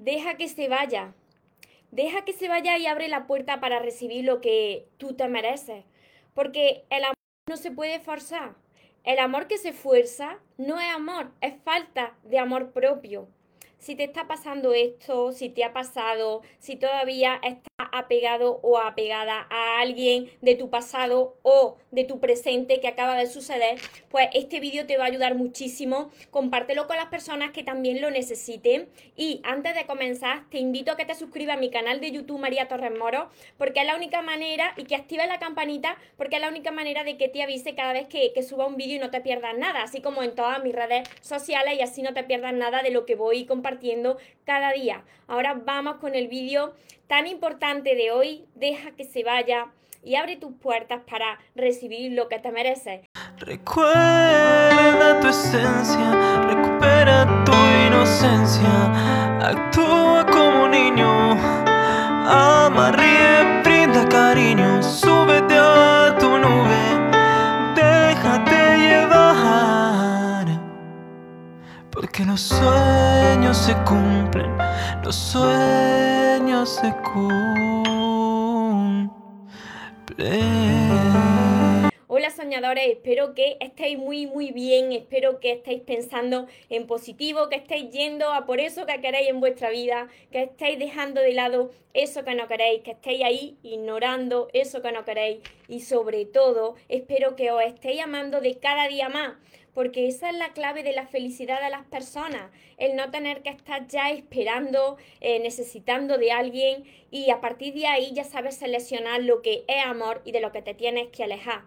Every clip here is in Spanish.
deja que se vaya. Deja que se vaya y abre la puerta para recibir lo que tú te mereces. Porque el amor no se puede forzar. El amor que se fuerza no es amor, es falta de amor propio si te está pasando esto, si te ha pasado, si todavía estás apegado o apegada a alguien de tu pasado o de tu presente que acaba de suceder, pues este vídeo te va a ayudar muchísimo. Compártelo con las personas que también lo necesiten. Y antes de comenzar, te invito a que te suscribas a mi canal de YouTube María Torres Moro, porque es la única manera, y que actives la campanita, porque es la única manera de que te avise cada vez que, que suba un vídeo y no te pierdas nada, así como en todas mis redes sociales y así no te pierdas nada de lo que voy compartiendo compartiendo cada día. Ahora vamos con el vídeo tan importante de hoy. Deja que se vaya y abre tus puertas para recibir lo que te mereces. Recuerda tu esencia, recupera tu inocencia, actúa como niño, ama, ríe, brinda cariño, cumplen, los sueños. Hola soñadores, espero que estéis muy muy bien, espero que estéis pensando en positivo, que estéis yendo a por eso que queréis en vuestra vida, que estéis dejando de lado eso que no queréis, que estéis ahí ignorando eso que no queréis y sobre todo espero que os estéis amando de cada día más porque esa es la clave de la felicidad de las personas, el no tener que estar ya esperando, eh, necesitando de alguien y a partir de ahí ya sabes seleccionar lo que es amor y de lo que te tienes que alejar.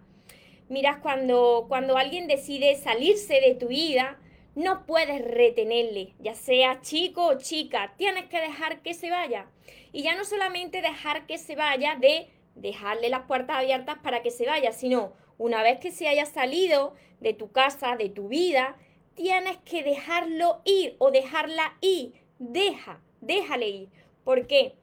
Miras, cuando, cuando alguien decide salirse de tu vida, no puedes retenerle, ya sea chico o chica, tienes que dejar que se vaya. Y ya no solamente dejar que se vaya de dejarle las puertas abiertas para que se vaya, sino una vez que se haya salido de tu casa, de tu vida, tienes que dejarlo ir o dejarla ir. Deja, déjale ir. ¿Por qué?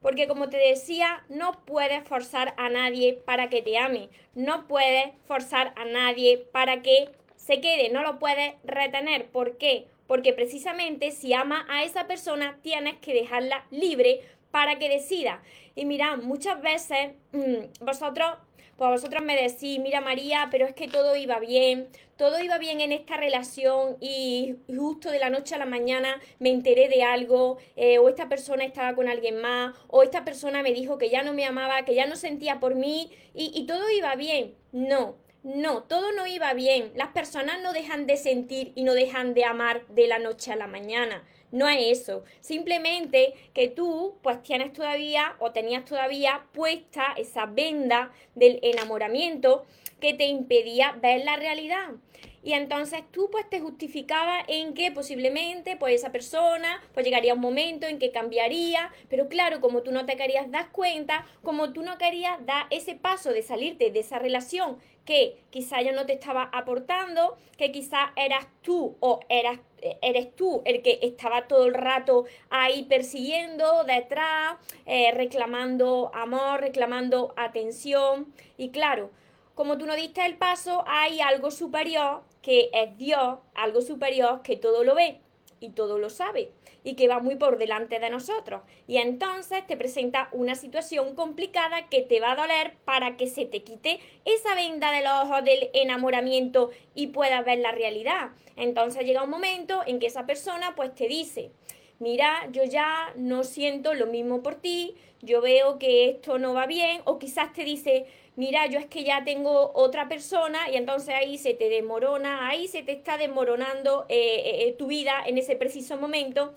Porque como te decía, no puedes forzar a nadie para que te ame. No puedes forzar a nadie para que se quede. No lo puedes retener. ¿Por qué? Porque precisamente si ama a esa persona, tienes que dejarla libre para que decida. Y mira, muchas veces mm, vosotros pues vosotros me decís, mira María, pero es que todo iba bien, todo iba bien en esta relación y justo de la noche a la mañana me enteré de algo, eh, o esta persona estaba con alguien más, o esta persona me dijo que ya no me amaba, que ya no sentía por mí y, y todo iba bien. No, no, todo no iba bien. Las personas no dejan de sentir y no dejan de amar de la noche a la mañana. No es eso. Simplemente que tú pues tienes todavía o tenías todavía puesta esa venda del enamoramiento que te impedía ver la realidad. Y entonces tú pues te justificabas en que posiblemente pues esa persona pues llegaría un momento en que cambiaría, pero claro, como tú no te querías dar cuenta, como tú no querías dar ese paso de salirte de esa relación que quizá ya no te estaba aportando, que quizá eras tú o eras eres tú el que estaba todo el rato ahí persiguiendo, detrás, eh, reclamando amor, reclamando atención. Y claro, como tú no diste el paso, hay algo superior que es Dios, algo superior que todo lo ve y todo lo sabe y que va muy por delante de nosotros. Y entonces te presenta una situación complicada que te va a doler para que se te quite esa venda de los ojos del enamoramiento y puedas ver la realidad. Entonces llega un momento en que esa persona pues te dice, mira, yo ya no siento lo mismo por ti, yo veo que esto no va bien, o quizás te dice, mira, yo es que ya tengo otra persona y entonces ahí se te desmorona, ahí se te está desmoronando eh, eh, eh, tu vida en ese preciso momento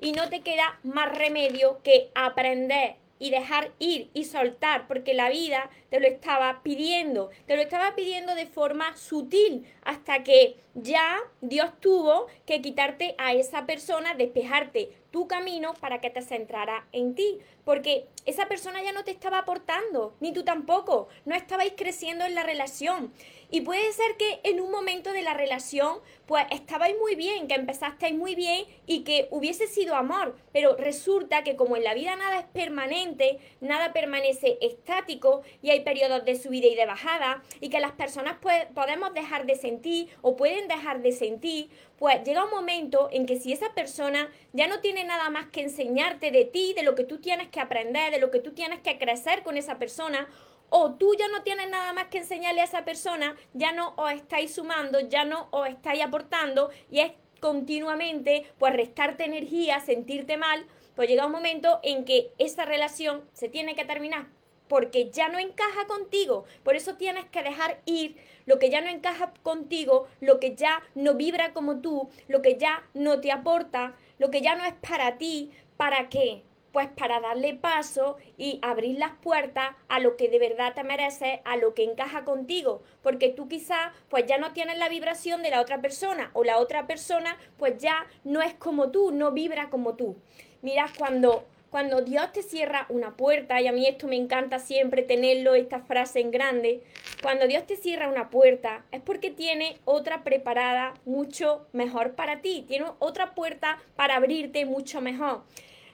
y no te queda más remedio que aprender y dejar ir y soltar, porque la vida te lo estaba pidiendo, te lo estaba pidiendo de forma sutil, hasta que ya Dios tuvo que quitarte a esa persona, despejarte tu camino para que te centrara en ti, porque esa persona ya no te estaba aportando, ni tú tampoco, no estabais creciendo en la relación. Y puede ser que en un momento de la relación, pues estabais muy bien, que empezasteis muy bien y que hubiese sido amor, pero resulta que como en la vida nada es permanente, nada permanece estático y hay periodos de subida y de bajada y que las personas pues, podemos dejar de sentir o pueden dejar de sentir, pues llega un momento en que si esa persona ya no tiene nada más que enseñarte de ti, de lo que tú tienes que aprender, de lo que tú tienes que crecer con esa persona, o tú ya no tienes nada más que enseñarle a esa persona, ya no os estáis sumando, ya no os estáis aportando y es continuamente pues restarte energía, sentirte mal, pues llega un momento en que esa relación se tiene que terminar porque ya no encaja contigo. Por eso tienes que dejar ir lo que ya no encaja contigo, lo que ya no vibra como tú, lo que ya no te aporta, lo que ya no es para ti. ¿Para qué? Pues para darle paso y abrir las puertas a lo que de verdad te merece, a lo que encaja contigo, porque tú quizás pues ya no tienes la vibración de la otra persona o la otra persona pues ya no es como tú, no vibra como tú. Mira, cuando cuando Dios te cierra una puerta, y a mí esto me encanta siempre tenerlo, esta frase en grande, cuando Dios te cierra una puerta es porque tiene otra preparada mucho mejor para ti, tiene otra puerta para abrirte mucho mejor.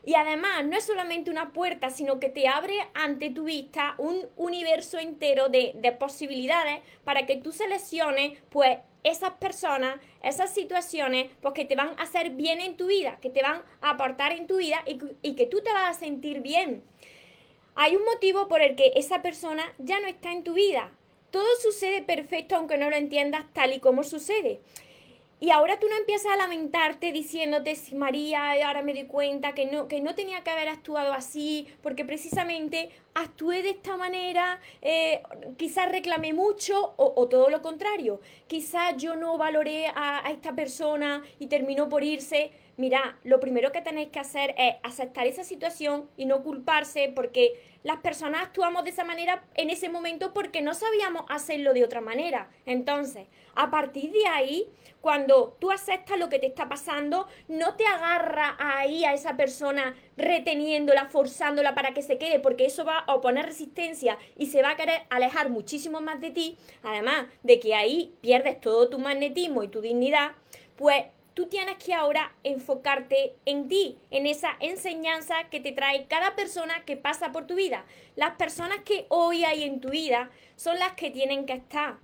Y además no es solamente una puerta, sino que te abre ante tu vista un universo entero de, posibilidades para que tú selecciones pues esas personas, esas situaciones, pues que te van a hacer bien en tu vida, que te van a aportar en tu vida y, y que tú te vas a sentir bien. Hay un motivo por el que esa persona ya no está en tu vida. Todo sucede perfecto aunque no lo entiendas tal y como sucede. Y ahora tú no empiezas a lamentarte diciéndote, María, ahora me doy cuenta que no, que no tenía que haber actuado así, porque precisamente actué de esta manera, eh, quizás reclamé mucho o, todo lo contrario, quizás yo no valoré a, a esta persona y terminó por irse. Mira, lo primero que tenéis que hacer es aceptar esa situación y no culparse porque las personas actuamos de esa manera en ese momento porque no sabíamos hacerlo de otra manera. Entonces, a partir de ahí, cuando tú aceptas lo que te está pasando, no te agarra ahí a esa persona reteniéndola, forzándola para que se quede, porque eso va a oponer resistencia y se va a querer alejar muchísimo más de ti, además de que ahí pierdes todo tu magnetismo y tu dignidad, pues tú tienes que ahora enfocarte en ti, en esa enseñanza que te trae cada persona que pasa por tu vida. Las personas que hoy hay en tu vida son las que tienen que estar.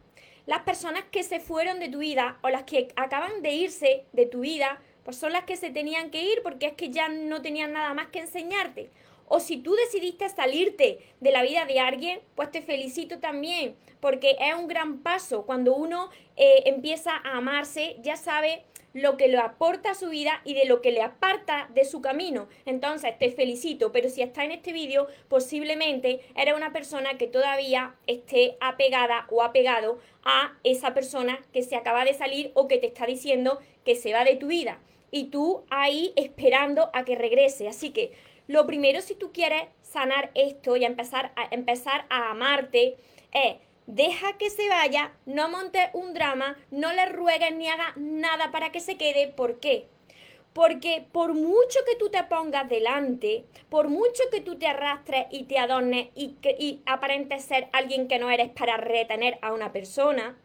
Las personas que se fueron de tu vida o las que acaban de irse de tu vida, pues son las que se tenían que ir porque es que ya no tenían nada más que enseñarte. O si tú decidiste salirte de la vida de alguien, pues te felicito también, porque es un gran paso. Cuando uno eh, empieza a amarse, ya sabe lo que le aporta a su vida y de lo que le aparta de su camino. Entonces, te felicito, pero si está en este vídeo, posiblemente eres una persona que todavía esté apegada o apegado a esa persona que se acaba de salir o que te está diciendo que se va de tu vida. Y tú ahí esperando a que regrese. Así que lo primero si tú quieres sanar esto y empezar a, empezar a amarte es deja que se vaya, no monte un drama, no le ruegues ni haga nada para que se quede. ¿Por qué? Porque por mucho que tú te pongas delante, por mucho que tú te arrastres y te adornes y, y aparentes ser alguien que no eres para retener a una persona,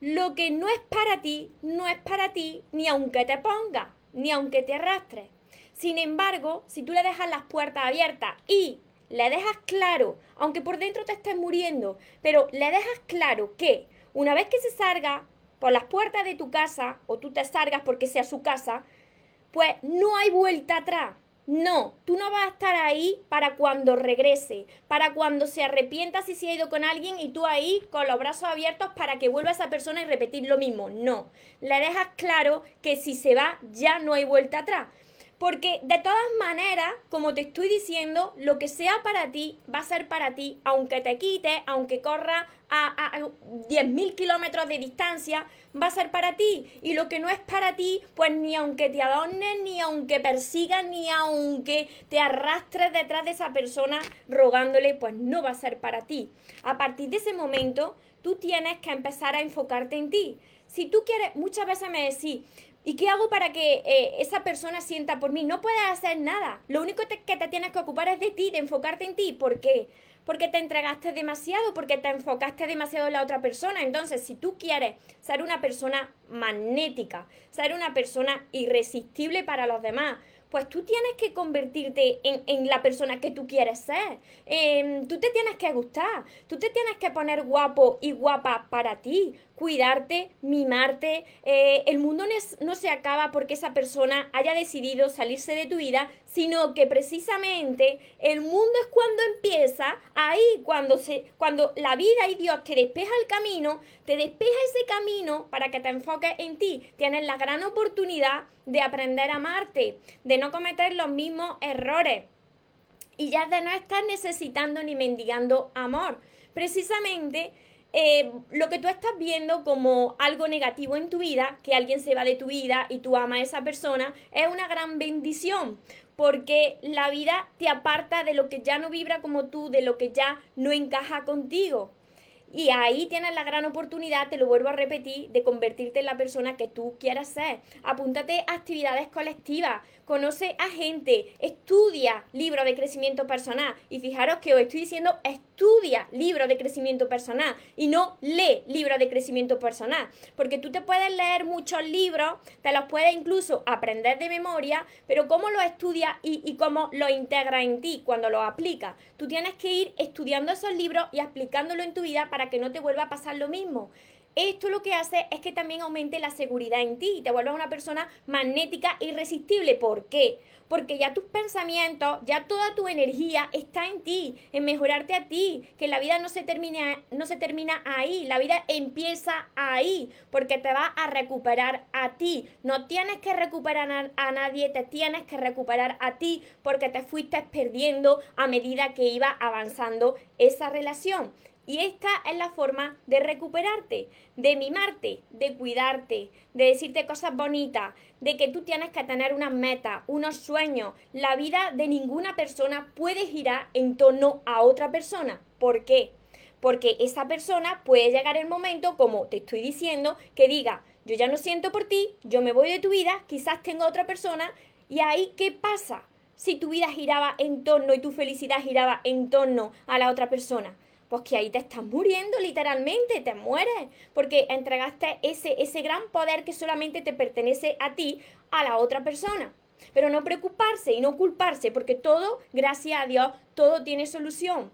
lo que no es para ti, no es para ti ni aunque te pongas, ni aunque te arrastres. Sin embargo, si tú le dejas las puertas abiertas y le dejas claro, aunque por dentro te estés muriendo, pero le dejas claro que una vez que se salga por las puertas de tu casa, o tú te salgas porque sea su casa, pues no hay vuelta atrás. No, tú no vas a estar ahí para cuando regrese, para cuando se arrepienta si se ha ido con alguien y tú ahí con los brazos abiertos para que vuelva esa persona y repetir lo mismo. No, le dejas claro que si se va ya no hay vuelta atrás. Porque de todas maneras, como te estoy diciendo, lo que sea para ti va a ser para ti, aunque te quite, aunque corra a, a 10.000 kilómetros de distancia, va a ser para ti. Y lo que no es para ti, pues ni aunque te adornes, ni aunque persigas, ni aunque te arrastres detrás de esa persona rogándole, pues no va a ser para ti. A partir de ese momento, tú tienes que empezar a enfocarte en ti. Si tú quieres, muchas veces me decís, ¿Y qué hago para que eh, esa persona sienta por mí? No puedes hacer nada. Lo único que te tienes que ocupar es de ti, de enfocarte en ti. ¿Por qué? porque te entregaste demasiado, porque te enfocaste demasiado en la otra persona. Entonces, si tú quieres ser una persona magnética, ser una persona irresistible para los demás, pues tú tienes que convertirte en, la persona que tú quieres ser. Em, tú te tienes que gustar, tú te tienes que poner guapo y guapa para ti, cuidarte, mimarte. Eh, el mundo no, se acaba porque esa persona haya decidido salirse de tu vida, sino que precisamente el mundo es cuando empieza, ahí cuando, se, cuando la vida y Dios te despeja el camino, te despeja ese camino para que te enfoques en ti. Tienes la gran oportunidad de aprender a amarte, de no cometer los mismos errores y ya de no estar necesitando ni mendigando amor. Precisamente eh, lo que tú estás viendo como algo negativo en tu vida, que alguien se va de tu vida y tú amas a esa persona, es una gran bendición, porque la vida te aparta de lo que ya no vibra como tú, de lo que ya no encaja contigo. Y ahí tienes la gran oportunidad, te lo vuelvo a repetir, de convertirte en la persona que tú quieras ser. Apúntate a actividades colectivas, conoce a gente, estudia libros de crecimiento personal. Y fijaros que os estoy diciendo estudia libros de crecimiento personal y no lee libros de crecimiento personal. Porque tú te puedes leer muchos libros, te los puedes incluso aprender de memoria, pero cómo lo estudias y, y cómo lo integras en ti cuando lo aplicas. Tú tienes que ir estudiando esos libros y aplicándolo en tu vida para que no te vuelva a pasar lo mismo. Esto lo que hace es que también aumente la seguridad en ti y te vuelvas una persona magnética irresistible. ¿Por qué? Porque ya tus pensamientos, ya toda tu energía está en ti, en mejorarte a ti, que la vida no se termina, no se termina ahí, la vida empieza ahí, porque te va a recuperar a ti. No tienes que recuperar a nadie, te tienes que recuperar a ti, porque te fuiste perdiendo a medida que iba avanzando esa relación. Y esta es la forma de recuperarte, de mimarte, de cuidarte, de decirte cosas bonitas, de que tú tienes que tener unas metas, unos sueños. La vida de ninguna persona puede girar en torno a otra persona. ¿Por qué? Porque esa persona puede llegar el momento, como te estoy diciendo, que diga, yo ya no siento por ti, yo me voy de tu vida, quizás tengo otra persona, y ahí, ¿qué pasa? Si tu vida giraba en torno y tu felicidad giraba en torno a la otra persona pues que ahí te estás muriendo literalmente, te mueres, porque entregaste ese, ese gran poder que solamente te pertenece a ti, a la otra persona. Pero no preocuparse y no culparse, porque todo, gracias a Dios, todo tiene solución.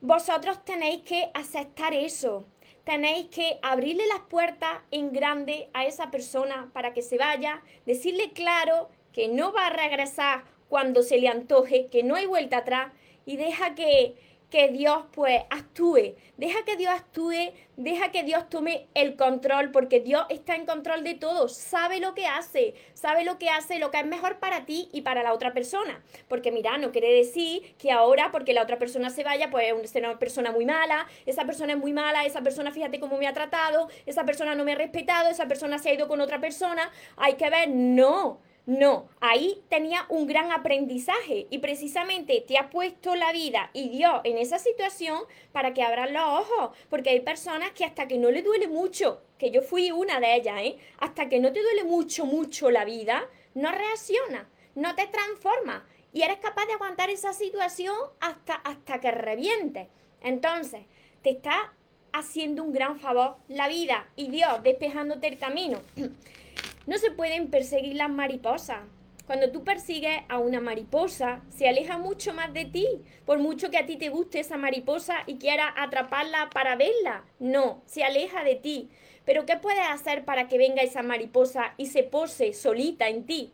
Vosotros tenéis que aceptar eso. Tenéis que abrirle las puertas en grande a esa persona para que se vaya, decirle claro que no va a regresar cuando se le antoje, que no hay vuelta atrás y deja que, que Dios pues actúe, deja que Dios actúe, deja que Dios tome el control, porque Dios está en control de todo, sabe lo que hace, sabe lo que hace, lo que es mejor para ti y para la otra persona. Porque mira, no quiere decir que ahora, porque la otra persona se vaya, pues es una persona muy mala, esa persona es muy mala, esa persona fíjate cómo me ha tratado, esa persona no me ha respetado, esa persona se ha ido con otra persona, hay que ver, no no, ahí tenía un gran aprendizaje y precisamente te ha puesto la vida y Dios en esa situación para que abran los ojos, porque hay personas que hasta que no le duele mucho, que yo fui una de ellas, ¿eh? hasta que no te duele mucho, mucho la vida, no reacciona, no te transforma y eres capaz de aguantar esa situación hasta, hasta que reviente. Entonces, te está haciendo un gran favor la vida y Dios despejándote el camino. No se pueden perseguir las mariposas. Cuando tú persigues a una mariposa, se aleja mucho más de ti, por mucho que a ti te guste esa mariposa y quieras atraparla para verla. No, se aleja de ti. Pero ¿qué puedes hacer para que venga esa mariposa y se pose solita en ti?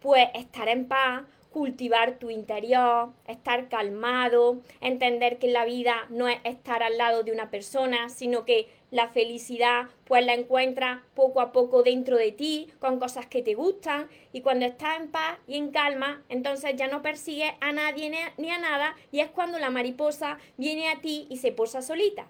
Pues estar en paz, cultivar tu interior, estar calmado, entender que la vida no es estar al lado de una persona, sino que la felicidad pues la encuentras poco a poco dentro de ti, con cosas que te gustan, y cuando estás en paz y en calma, entonces ya no persigues a nadie ni a nada, y es cuando la mariposa viene a ti y se posa solita.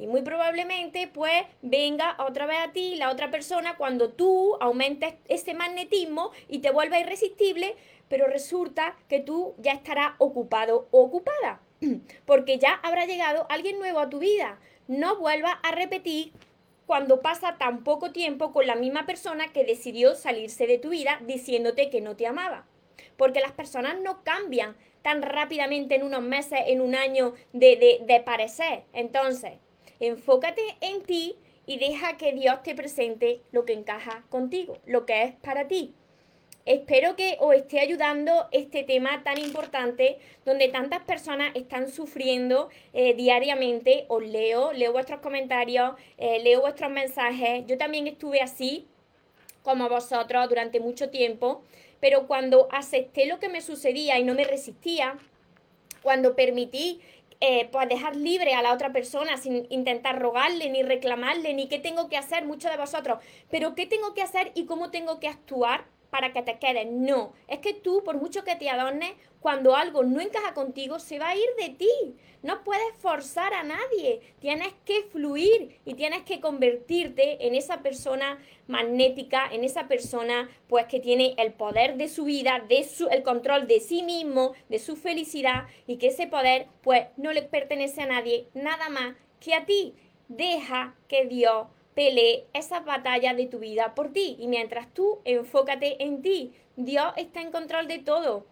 Y muy probablemente pues venga otra vez a ti la otra persona cuando tú aumentes ese magnetismo y te vuelva irresistible, pero resulta que tú ya estarás ocupado o ocupada, porque ya habrá llegado alguien nuevo a tu vida. No vuelvas a repetir cuando pasa tan poco tiempo con la misma persona que decidió salirse de tu vida diciéndote que no te amaba. Porque las personas no cambian tan rápidamente en unos meses, en un año, de, de, de parecer. Entonces, enfócate en ti y deja que Dios te presente lo que encaja contigo, lo que es para ti. Espero que os esté ayudando este tema tan importante donde tantas personas están sufriendo eh, diariamente. Os leo, leo vuestros comentarios, eh, leo vuestros mensajes. Yo también estuve así como vosotros durante mucho tiempo, pero cuando acepté lo que me sucedía y no me resistía, cuando permití eh, pues dejar libre a la otra persona sin intentar rogarle ni reclamarle ni qué tengo que hacer, muchos de vosotros, pero qué tengo que hacer y cómo tengo que actuar para que te quedes. No, es que tú, por mucho que te adornes, cuando algo no encaja contigo, se va a ir de ti. No puedes forzar a nadie. Tienes que fluir y tienes que convertirte en esa persona magnética, en esa persona pues que tiene el poder de su vida, de su, el control de sí mismo, de su felicidad y que ese poder pues no le pertenece a nadie, nada más que a ti. Deja que Dios pelee esa batalla de tu vida por ti. Y mientras tú enfócate en ti, Dios está en control de todo.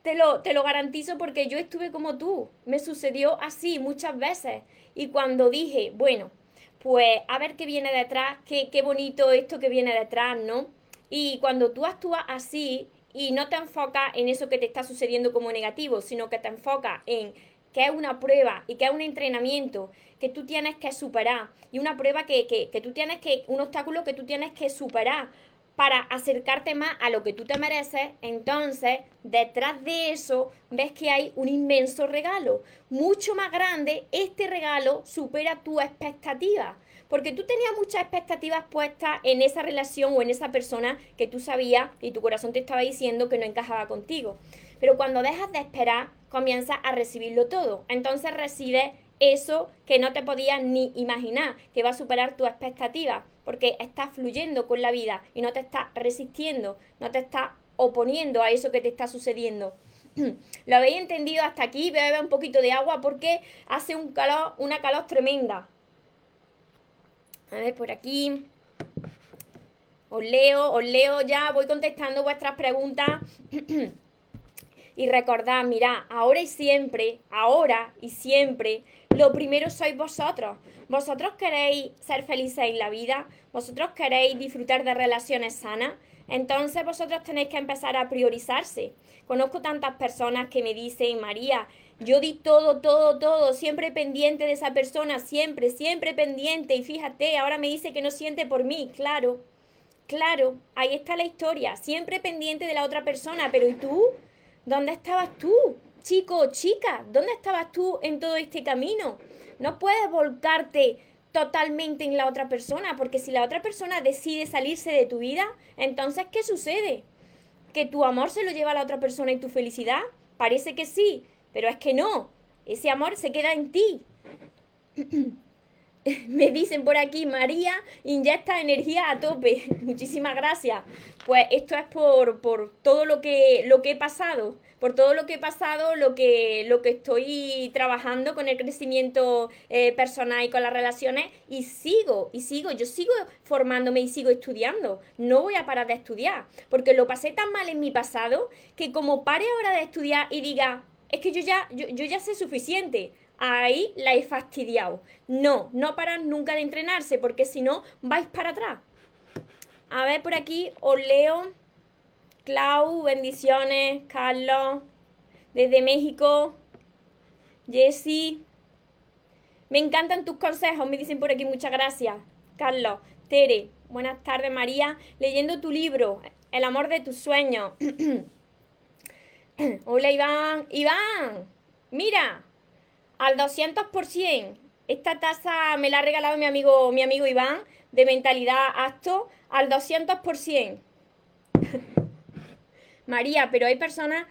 Te lo, te lo garantizo porque yo estuve como tú. Me sucedió así muchas veces. Y cuando dije, bueno, pues a ver qué viene detrás, qué, qué bonito esto que viene detrás, ¿no? Y cuando tú actúas así y no te enfocas en eso que te está sucediendo como negativo, sino que te enfocas en que es una prueba y que es un entrenamiento que tú tienes que superar. Y una prueba que, que, que tú tienes que, un obstáculo que tú tienes que superar para acercarte más a lo que tú te mereces, entonces detrás de eso ves que hay un inmenso regalo, mucho más grande, este regalo supera tu expectativa, porque tú tenías muchas expectativas puestas en esa relación o en esa persona que tú sabías y tu corazón te estaba diciendo que no encajaba contigo. Pero cuando dejas de esperar, comienzas a recibirlo todo. Entonces recibes eso que no te podías ni imaginar, que va a superar tu expectativa, porque estás fluyendo con la vida y no te estás resistiendo, no te estás oponiendo a eso que te está sucediendo. ¿Lo habéis entendido hasta aquí? Bebe un poquito de agua porque hace un calor, una calor tremenda. A ver, por aquí. Os leo, os leo ya, voy contestando vuestras preguntas. Y recordad, mirad, ahora y siempre, ahora y siempre, lo primero sois vosotros. Vosotros queréis ser felices en la vida, vosotros queréis disfrutar de relaciones sanas, entonces vosotros tenéis que empezar a priorizarse. Conozco tantas personas que me dicen, María, yo di todo, todo, todo, siempre pendiente de esa persona, siempre, siempre pendiente. Y fíjate, ahora me dice que no siente por mí. Claro, claro, ahí está la historia, siempre pendiente de la otra persona, pero ¿y tú? ¿Dónde estabas tú, chico o chica? ¿Dónde estabas tú en todo este camino? No puedes volcarte totalmente en la otra persona, porque si la otra persona decide salirse de tu vida, entonces ¿qué sucede? ¿Que tu amor se lo lleva a la otra persona y tu felicidad? Parece que sí, pero es que no. Ese amor se queda en ti. Me dicen por aquí, María, inyecta energía a tope. Muchísimas gracias. Pues esto es por, por todo lo que, lo que he pasado, por todo lo que he pasado, lo que, lo que estoy trabajando con el crecimiento eh, personal y con las relaciones y sigo, y sigo, yo sigo formándome y sigo estudiando. No voy a parar de estudiar, porque lo pasé tan mal en mi pasado que como pare ahora de estudiar y diga, es que yo ya, yo, yo ya sé suficiente ahí la he fastidiado. No, no paran nunca de entrenarse porque si no vais para atrás. A ver, por aquí os leo. Clau, bendiciones. Carlos, desde México. Jessy. Me encantan tus consejos, me dicen por aquí. Muchas gracias. Carlos, Tere, buenas tardes, María. Leyendo tu libro, El amor de tus sueños. Hola, Iván. Iván, mira, al 200%. Esta taza me la ha regalado mi amigo, mi amigo Iván, de mentalidad acto, al 200%. María, pero hay personas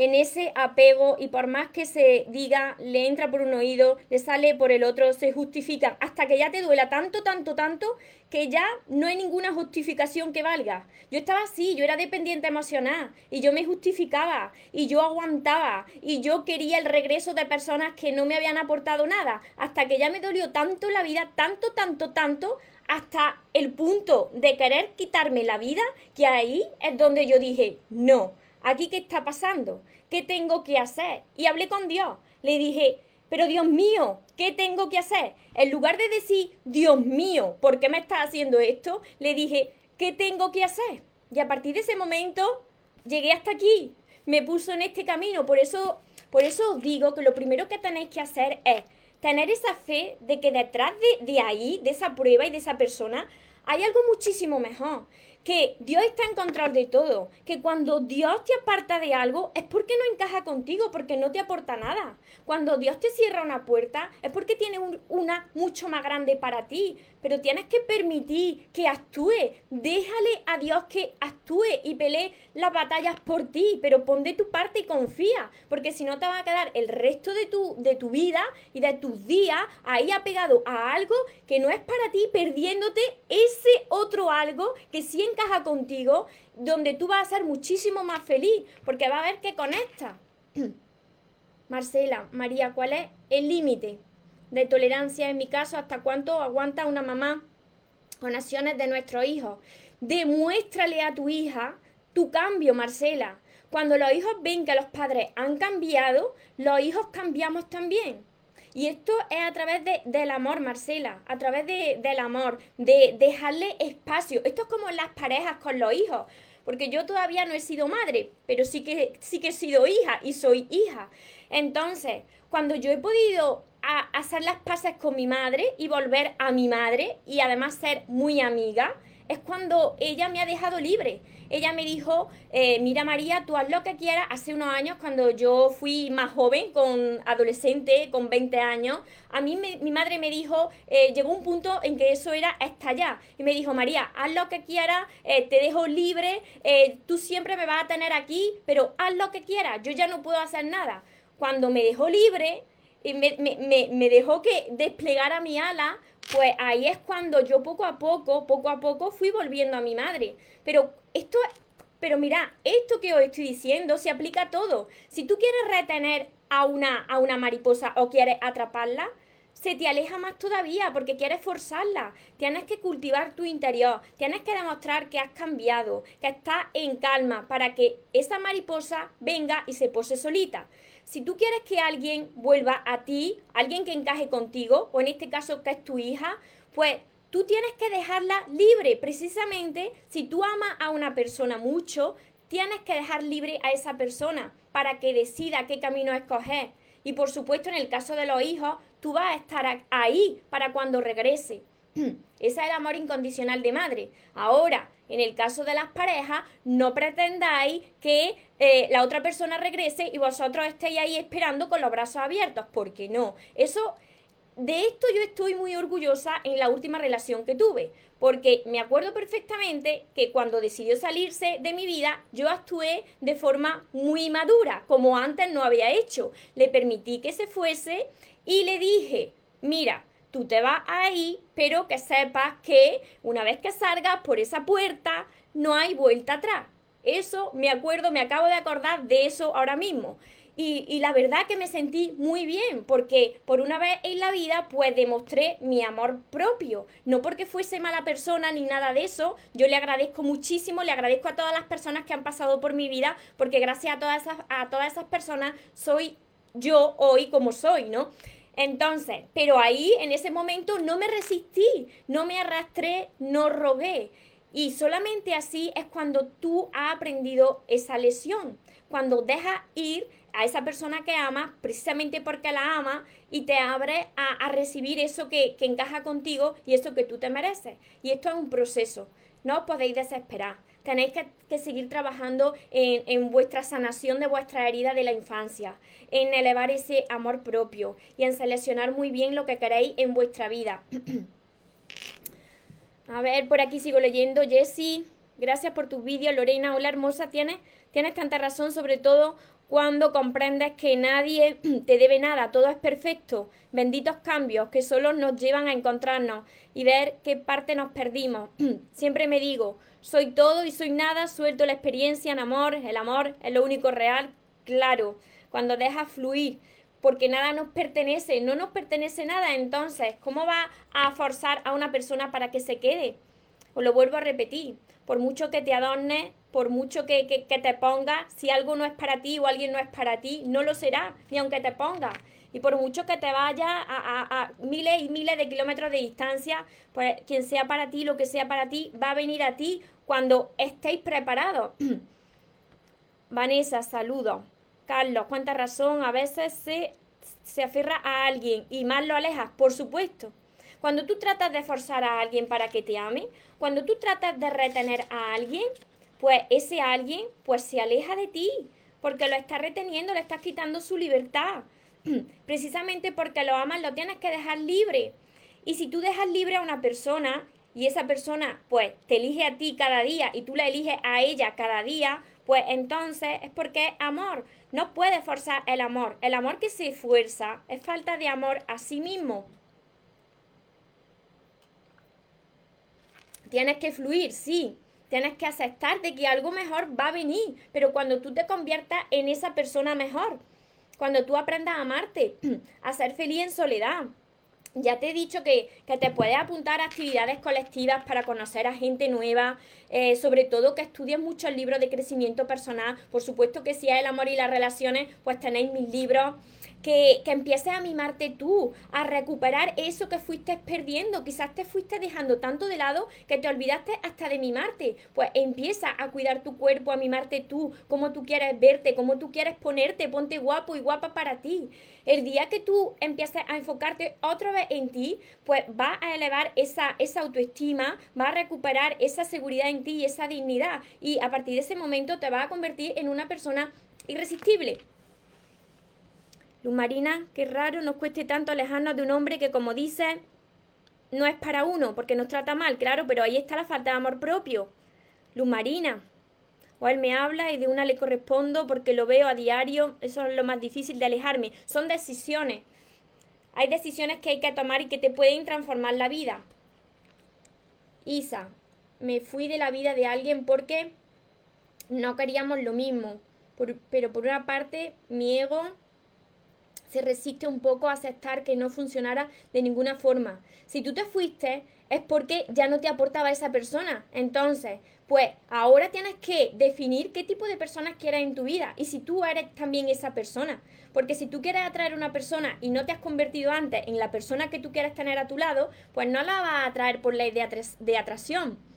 en ese apego y por más que se diga, le entra por un oído, le sale por el otro, se justifica hasta que ya te duela tanto, tanto, tanto, que ya no hay ninguna justificación que valga. Yo estaba así, yo era dependiente emocional y yo me justificaba y yo aguantaba y yo quería el regreso de personas que no me habían aportado nada, hasta que ya me dolió tanto la vida, tanto, tanto, tanto, hasta el punto de querer quitarme la vida, que ahí es donde yo dije, no ¿aquí qué está pasando? ¿Qué tengo que hacer? Y hablé con Dios. Le dije, pero Dios mío, ¿qué tengo que hacer? En lugar de decir, Dios mío, ¿por qué me estás haciendo esto? Le dije, ¿qué tengo que hacer? Y a partir de ese momento llegué hasta aquí, me puso en este camino. Por eso, por eso os digo que lo primero que tenéis que hacer es tener esa fe de que detrás de, de ahí, de esa prueba y de esa persona, hay algo muchísimo mejor que Dios está en control de todo, que cuando Dios te aparta de algo es porque no encaja contigo, porque no te aporta nada. Cuando Dios te cierra una puerta es porque tiene una mucho más grande para ti, pero tienes que permitir que actúe, déjale a Dios que actúe y pelee las batallas por ti, pero pon de tu parte y confía, porque si no te va a quedar el resto de tu, de tu vida y de tus días ahí apegado a algo que no es para ti, perdiéndote ese otro algo que sí encaja contigo, donde tú vas a ser muchísimo más feliz, porque va a ver que conecta. Marcela, María, ¿cuál es el límite de tolerancia en mi caso? ¿Hasta cuánto aguanta una mamá con acciones de nuestro hijo? Demuéstrale a tu hija tu cambio, Marcela. Cuando los hijos ven que los padres han cambiado, los hijos cambiamos también. Y esto es a través del amor, Marcela, a través del amor, de dejarle espacio. Esto es como las parejas con los hijos, porque yo todavía no he sido madre, pero sí que, sí que he sido hija y soy hija. Entonces, cuando yo he podido hacer las paces con mi madre y volver a mi madre y además ser muy amiga, es cuando ella me ha dejado libre. Ella me dijo, eh, mira María, tú haz lo que quieras. Hace unos años, cuando yo fui más joven, con adolescente, con 20 años, a mí mi madre me dijo, eh, llegó un punto en que eso era estallar. Y me dijo, María, haz lo que quieras, eh, te dejo libre, tú siempre me vas a tener aquí, pero haz lo que quieras, yo ya no puedo hacer nada. Cuando me dejó libre, y me, me, me dejó que desplegara mi ala, pues ahí es cuando yo poco a poco, poco a poco fui volviendo a mi madre. Pero esto, pero mira, esto que os estoy diciendo se aplica a todo. Si tú quieres retener a una, a una mariposa o quieres atraparla, se te aleja más todavía porque quieres forzarla. Tienes que cultivar tu interior, tienes que demostrar que has cambiado, que estás en calma para que esa mariposa venga y se pose solita. Si tú quieres que alguien vuelva a ti, alguien que encaje contigo, o en este caso que es tu hija, pues tú tienes que dejarla libre. Precisamente, si tú amas a una persona mucho, tienes que dejar libre a esa persona para que decida qué camino escoger. Y por supuesto, en el caso de los hijos, tú vas a estar ahí para cuando regrese. Ese es el amor incondicional de madre. Ahora, en el caso de las parejas, no pretendáis que eh, la otra persona regrese y vosotros estéis ahí esperando con los brazos abiertos, porque no. Eso, de esto yo estoy muy orgullosa en la última relación que tuve, porque me acuerdo perfectamente que cuando decidió salirse de mi vida, yo actué de forma muy madura, como antes no había hecho. Le permití que se fuese y le dije, mira, tú te vas ahí, pero que sepas que una vez que salgas por esa puerta, no hay vuelta atrás. Eso me acuerdo, me acabo de acordar de eso ahora mismo. Y, y, la verdad que me sentí muy bien, porque por una vez en la vida, pues demostré mi amor propio. No porque fuese mala persona ni nada de eso. Yo le agradezco muchísimo, le agradezco a todas las personas que han pasado por mi vida, porque gracias a todas esas, a todas esas personas soy yo hoy como soy, ¿no? Entonces, pero ahí en ese momento no me resistí, no me arrastré, no rogué. Y solamente así es cuando tú has aprendido esa lesión, cuando dejas ir a esa persona que amas precisamente porque la ama y te abre a, recibir eso que, que, encaja contigo y eso que tú te mereces. Y esto es un proceso, no os podéis desesperar. Tenéis que, seguir trabajando en, en, vuestra sanación de vuestra herida de la infancia, en elevar ese amor propio y en seleccionar muy bien lo que queréis en vuestra vida. A ver, por aquí sigo leyendo. Jessie, gracias por tus vídeos. Lorena, hola hermosa, tienes, tienes tanta razón, sobre todo cuando comprendes que nadie te debe nada, todo es perfecto. Benditos cambios que solo nos llevan a encontrarnos y ver qué parte nos perdimos. Siempre me digo, soy todo y soy nada, suelto la experiencia en amor, el amor es lo único real, claro, cuando dejas fluir, porque nada nos pertenece, no nos pertenece nada, entonces, ¿cómo va a forzar a una persona para que se quede? Os lo vuelvo a repetir, por mucho que te adornes, por mucho que, te ponga, si algo no es para ti o alguien no es para ti, no lo será, ni aunque te ponga. Y por mucho que te vaya a, miles y miles de kilómetros de distancia, pues quien sea para ti, lo que sea para ti, va a venir a ti cuando estéis preparados. Vanessa, saludo. Carlos, cuánta razón, a veces se, se aferra a alguien y más lo alejas, por supuesto. Cuando tú tratas de forzar a alguien para que te ame, cuando tú tratas de retener a alguien, pues ese alguien pues se aleja de ti, porque lo estás reteniendo, le estás quitando su libertad. Precisamente porque lo amas, lo tienes que dejar libre. Y si tú dejas libre a una persona y esa persona pues te elige a ti cada día y tú la eliges a ella cada día, pues entonces es porque amor. No puedes forzar el amor. El amor que se fuerza es falta de amor a sí mismo. Tienes que fluir, sí, Tienes que aceptar de que algo mejor va a venir, pero cuando tú te conviertas en esa persona mejor, cuando tú aprendas a amarte, a ser feliz en soledad. Ya te he dicho que, te puedes apuntar a actividades colectivas para conocer a gente nueva, eh, sobre todo que estudies muchos libros de crecimiento personal. Por supuesto que si es el amor y las relaciones, pues tenéis mis libros que, que, empieces a mimarte tú, a recuperar eso que fuiste perdiendo. Quizás te fuiste dejando tanto de lado que te olvidaste hasta de mimarte. Pues empieza a cuidar tu cuerpo, a mimarte tú, cómo tú quieres verte, cómo tú quieres ponerte, ponte guapo y guapa para ti. El día que tú empieces a enfocarte otra vez en ti, pues va a elevar esa, esa autoestima, va a recuperar esa seguridad en ti y esa dignidad. Y a partir de ese momento te va a convertir en una persona irresistible. Luz Marina, qué raro nos cueste tanto alejarnos de un hombre que, como dice, no es para uno, porque nos trata mal, claro, pero ahí está la falta de amor propio. Luz Marina, o él me habla y de una le correspondo porque lo veo a diario, eso es lo más difícil de alejarme. Son decisiones. Hay decisiones que hay que tomar y que te pueden transformar la vida. Isa, me fui de la vida de alguien porque no queríamos lo mismo, pero por una parte mi ego se resiste un poco a aceptar que no funcionara de ninguna forma. Si tú te fuiste es porque ya no te aportaba esa persona. Entonces, pues ahora tienes que definir qué tipo de personas quieres en tu vida y si tú eres también esa persona. Porque si tú quieres atraer a una persona y no te has convertido antes en la persona que tú quieres tener a tu lado, pues no la vas a atraer por ley de, de atracción.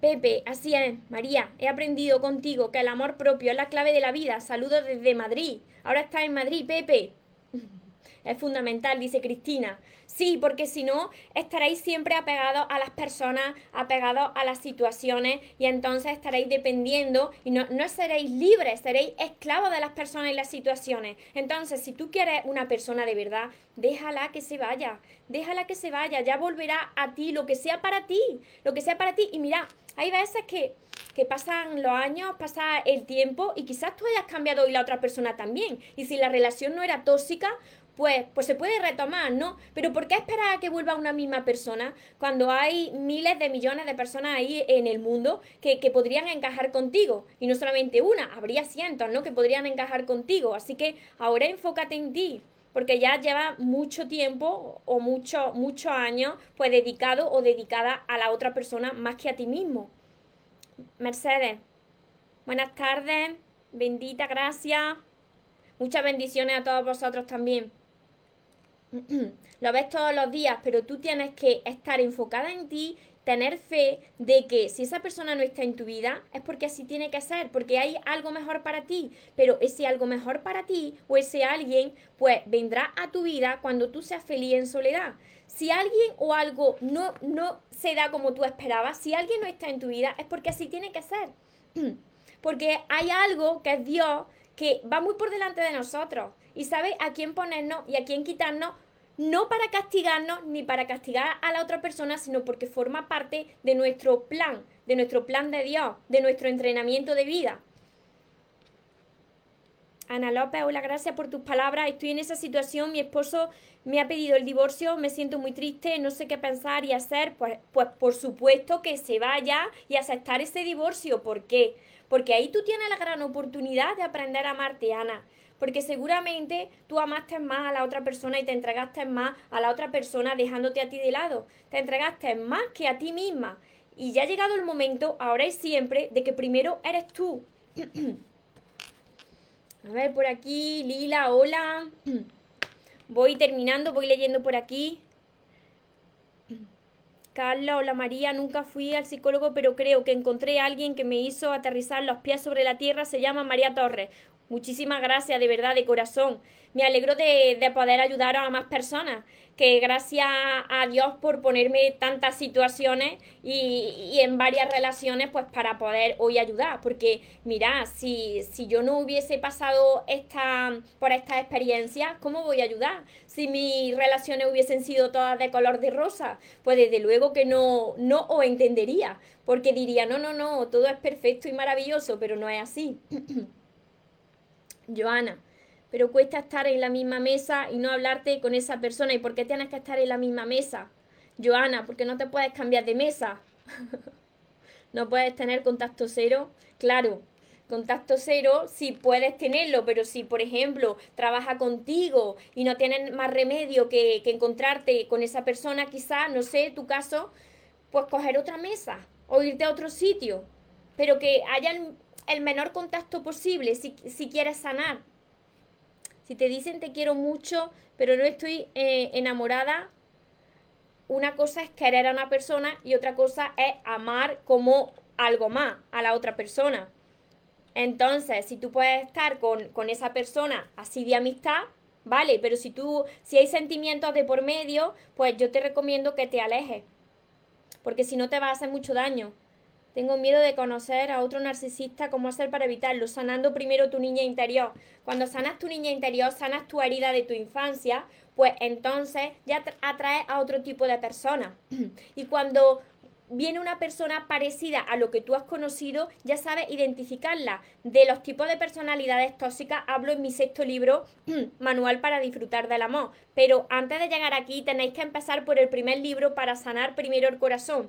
Pepe, así es, María, he aprendido contigo que el amor propio es la clave de la vida. Saludos desde Madrid. Ahora estás en Madrid, Pepe. Es fundamental, dice Cristina. Sí, porque si no, estaréis siempre apegados a las personas, apegados a las situaciones y entonces estaréis dependiendo y no, no seréis libres, seréis esclavos de las personas y las situaciones. Entonces, si tú quieres una persona de verdad, déjala que se vaya, déjala que se vaya, ya volverá a ti lo que sea para ti, lo que sea para ti. Y mira, hay veces que, que pasan los años, pasa el tiempo y quizás tú hayas cambiado y la otra persona también. Y si la relación no era tóxica, pues, pues se puede retomar, ¿no? Pero ¿por qué esperar a que vuelva una misma persona cuando hay miles de millones de personas ahí en el mundo que, que, podrían encajar contigo? Y no solamente una, habría cientos, ¿no? Que podrían encajar contigo. Así que ahora enfócate en ti porque ya lleva mucho tiempo o muchos muchos años pues dedicado o dedicada a la otra persona más que a ti mismo. Mercedes, buenas tardes, bendita gracias, muchas bendiciones a todos vosotros también. Lo ves todos los días, pero tú tienes que estar enfocada en ti tener fe de que si esa persona no está en tu vida es porque así tiene que ser, porque hay algo mejor para ti, pero ese algo mejor para ti o ese alguien pues vendrá a tu vida cuando tú seas feliz en soledad. Si alguien o algo no, no se da como tú esperabas, si alguien no está en tu vida es porque así tiene que ser. Porque hay algo que es Dios que va muy por delante de nosotros y sabe a quién ponernos y a quién quitarnos no para castigarnos ni para castigar a la otra persona, sino porque forma parte de nuestro plan, de nuestro plan de Dios, de nuestro entrenamiento de vida. Ana López, hola, gracias por tus palabras. Estoy en esa situación, mi esposo me ha pedido el divorcio, me siento muy triste, no sé qué pensar y hacer. Pues, pues por supuesto que se vaya y aceptar ese divorcio. ¿Por qué? Porque ahí tú tienes la gran oportunidad de aprender a amarte, Ana porque seguramente tú amaste más a la otra persona y te entregaste más a la otra persona dejándote a ti de lado. Te entregaste más que a ti misma. Y ya ha llegado el momento, ahora y siempre, de que primero eres tú. A ver, por aquí, Lila, hola. Voy terminando, voy leyendo por aquí. Carla, hola María, nunca fui al psicólogo, pero creo que encontré a alguien que me hizo aterrizar los pies sobre la tierra, se llama María Torres. Muchísimas gracias, de verdad, de corazón. Me alegro de, de poder ayudar a más personas que gracias a Dios por ponerme tantas situaciones y, en varias relaciones, pues para poder hoy ayudar. Porque mira, si, si yo no hubiese pasado esta, por esta experiencia, ¿cómo voy a ayudar? Si mis relaciones hubiesen sido todas de color de rosa, pues desde luego que no, no os entendería. Porque diría, no, no, no, todo es perfecto y maravilloso, pero no es así. Joana, pero cuesta estar en la misma mesa y no hablarte con esa persona. ¿Y por qué tienes que estar en la misma mesa? Joana, porque no te puedes cambiar de mesa. no puedes tener contacto cero. Claro, contacto cero sí puedes tenerlo, pero si, por ejemplo, trabaja contigo y no tienes más remedio que, que encontrarte con esa persona, quizás, no sé, tu caso, pues coger otra mesa o irte a otro sitio. Pero que haya el, menor contacto posible si, si quieres sanar. Si te dicen te quiero mucho, pero no estoy eh, enamorada, una cosa es querer a una persona y otra cosa es amar como algo más a la otra persona. Entonces, si tú puedes estar con, con, esa persona así de amistad, vale, pero si tú, si hay sentimientos de por medio, pues yo te recomiendo que te alejes, porque si no te va a hacer mucho daño. Tengo miedo de conocer a otro narcisista, ¿cómo hacer para evitarlo? Sanando primero tu niña interior. Cuando sanas tu niña interior, sanas tu herida de tu infancia, pues entonces ya atraes a otro tipo de persona. Y cuando viene una persona parecida a lo que tú has conocido, ya sabes identificarla. De los tipos de personalidades tóxicas hablo en mi sexto libro, Manual para disfrutar del amor. Pero antes de llegar aquí tenéis que empezar por el primer libro para sanar primero el corazón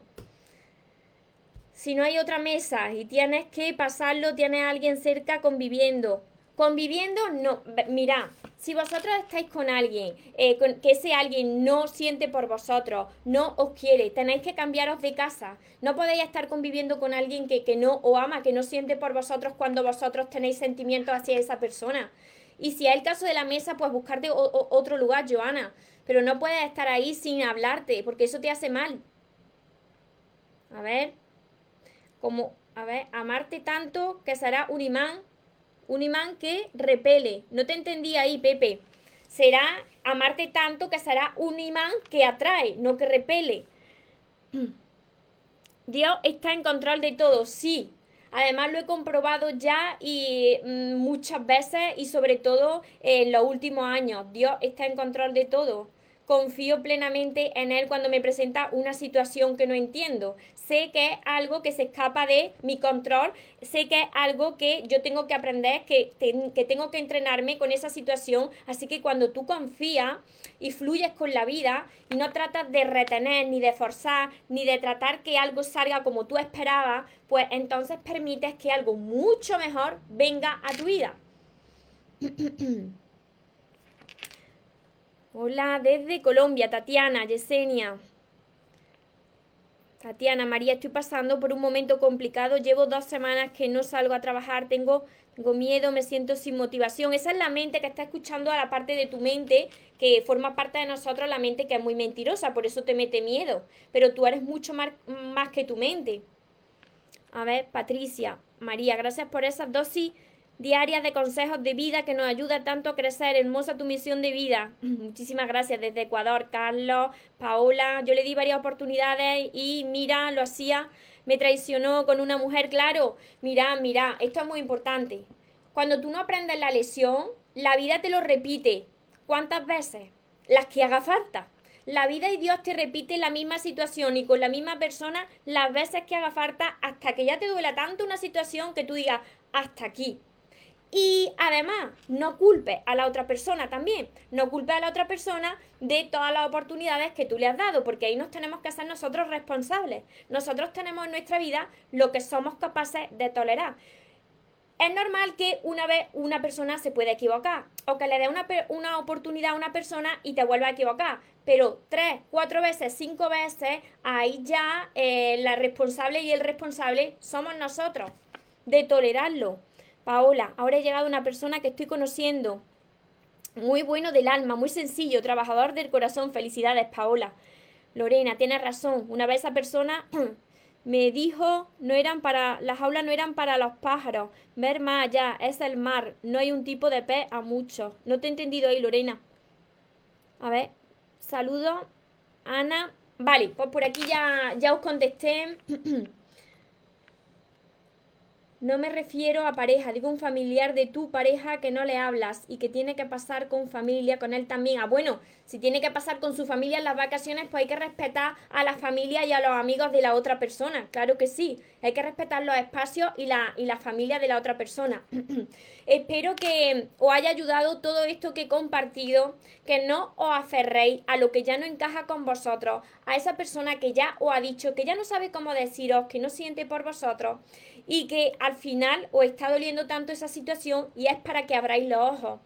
si no hay otra mesa y tienes que pasarlo, tienes a alguien cerca conviviendo. Conviviendo, no, mira, si vosotros estáis con alguien, eh, que ese alguien no siente por vosotros, no os quiere, tenéis que cambiaros de casa. No podéis estar conviviendo con alguien que, que no os ama, que no siente por vosotros cuando vosotros tenéis sentimientos hacia esa persona. Y si es el caso de la mesa, pues buscarte otro lugar, Joana. Pero no puedes estar ahí sin hablarte, porque eso te hace mal. A ver como, a ver, amarte tanto que será un imán, un imán que repele. No te entendí ahí, Pepe. Será amarte tanto que será un imán que atrae, no que repele. Dios está en control de todo, sí. Además lo he comprobado ya y mm, muchas veces y sobre todo en los últimos años. Dios está en control de todo confío plenamente en él cuando me presenta una situación que no entiendo. Sé que es algo que se escapa de mi control, sé que es algo que yo tengo que aprender, que, que tengo que entrenarme con esa situación. Así que cuando tú confías y fluyes con la vida y no tratas de retener, ni de forzar, ni de tratar que algo salga como tú esperabas, pues entonces permites que algo mucho mejor venga a tu vida. Hola, desde Colombia, Tatiana, Yesenia. Tatiana, María, estoy pasando por un momento complicado. Llevo dos semanas que no salgo a trabajar. Tengo, tengo miedo, me siento sin motivación. Esa es la mente que está escuchando a la parte de tu mente que forma parte de nosotros, la mente que es muy mentirosa, por eso te mete miedo. Pero tú eres mucho más, más que tu mente. A ver, Patricia, María, gracias por esas dosis diarias de consejos de vida que nos ayuda tanto a crecer. Hermosa tu misión de vida. Muchísimas gracias desde Ecuador, Carlos, Paola. Yo le di varias oportunidades y mira, lo hacía. Me traicionó con una mujer, claro. Mira, mira, esto es muy importante. Cuando tú no aprendes la lesión, la vida te lo repite. ¿Cuántas veces? Las que haga falta. La vida y Dios te repite la misma situación y con la misma persona las veces que haga falta hasta que ya te duela tanto una situación que tú digas, hasta aquí y además, no culpe a la otra persona también. No culpe a la otra persona de todas las oportunidades que tú le has dado, porque ahí nos tenemos que hacer nosotros responsables. Nosotros tenemos en nuestra vida lo que somos capaces de tolerar. es normal que una vez una persona se pueda equivocar o que le dé una, una, oportunidad a una persona y te vuelva a equivocar. Pero tres, cuatro veces, cinco veces, ahí ya eh, la responsable y el responsable somos nosotros de tolerarlo. Paola, ahora ha llegado una persona que estoy conociendo. Muy bueno del alma, muy sencillo, trabajador del corazón. Felicidades, Paola. Lorena, tienes razón. Una vez esa persona me dijo, no eran para, las aulas no eran para los pájaros, ver más allá, es el mar, no hay un tipo de pez a muchos. No te he entendido ahí, Lorena. A ver, saludo, Ana. Vale, pues por aquí ya, ya os contesté. No me refiero a pareja, digo un familiar de tu pareja que no le hablas y que tiene que pasar con familia, con él también. Ah, bueno, si tiene que pasar con su familia en las vacaciones, pues hay que respetar a la familia y a los amigos de la otra persona. Claro que sí, hay que respetar los espacios y la, y la familia de la otra persona. Espero que os haya ayudado todo esto que he compartido, que no os aferréis a lo que ya no encaja con vosotros, a esa persona que ya os ha dicho, que ya no sabe cómo deciros, que no siente por vosotros y que al final os está doliendo tanto esa situación y es para que abráis los ojos.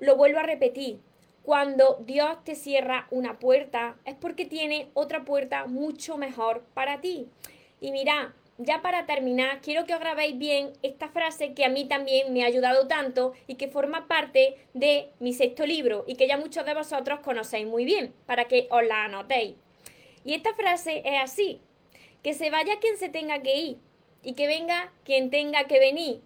Lo vuelvo a repetir, cuando Dios te cierra una puerta es porque tiene otra puerta mucho mejor para ti. Y mira, ya para terminar, quiero que os grabéis bien esta frase que a mí también me ha ayudado tanto y que forma parte de mi sexto libro y que ya muchos de vosotros conocéis muy bien, para que os la anotéis. Y esta frase es así, que se vaya quien se tenga que ir, y que venga quien tenga que venir,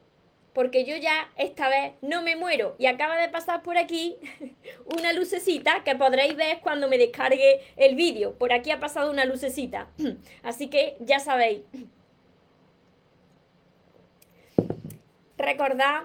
porque yo ya esta vez no me muero y acaba de pasar por aquí una lucecita que podréis ver cuando me descargue el vídeo. Por aquí ha pasado una lucecita, así que ya sabéis. Recordad,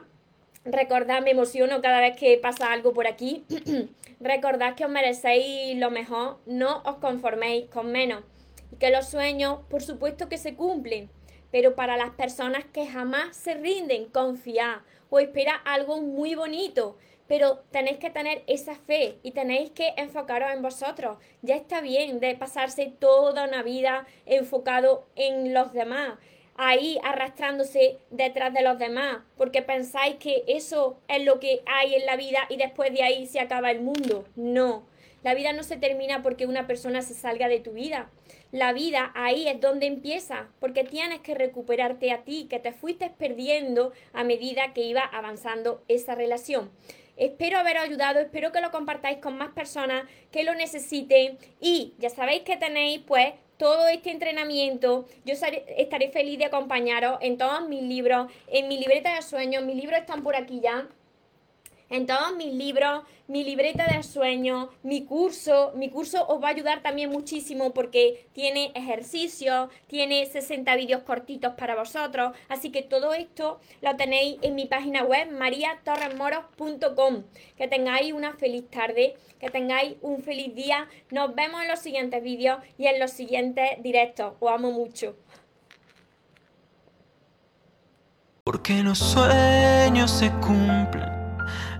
recordad, me emociono cada vez que pasa algo por aquí. recordad que os merecéis lo mejor, no os conforméis con menos. Y que los sueños, por supuesto que se cumplen, pero para las personas que jamás se rinden, confiar o espera algo muy bonito. Pero tenéis que tener esa fe y tenéis que enfocaros en vosotros. Ya está bien de pasarse toda una vida enfocado en los demás, ahí arrastrándose detrás de los demás, porque pensáis que eso es lo que hay en la vida y después de ahí se acaba el mundo. No, la vida no se termina porque una persona se salga de tu vida. La vida ahí es donde empieza, porque tienes que recuperarte a ti, que te fuiste perdiendo a medida que iba avanzando esa relación. Espero haber ayudado, espero que lo compartáis con más personas que lo necesiten y ya sabéis que tenéis pues todo este entrenamiento. Yo estaré feliz de acompañaros en todos mis libros, en mi libreta de sueños. Mis libros están por aquí ya en todos mis libros, mi libreta de sueños, mi curso. Mi curso os va a ayudar también muchísimo porque tiene ejercicios, tiene 60 vídeos cortitos para vosotros. Así que todo esto lo tenéis en mi página web mariatorresmoros.com. Que tengáis una feliz tarde, que tengáis un feliz día. Nos vemos en los siguientes vídeos y en los siguientes directos. Os amo mucho. Porque los sueños se cumplen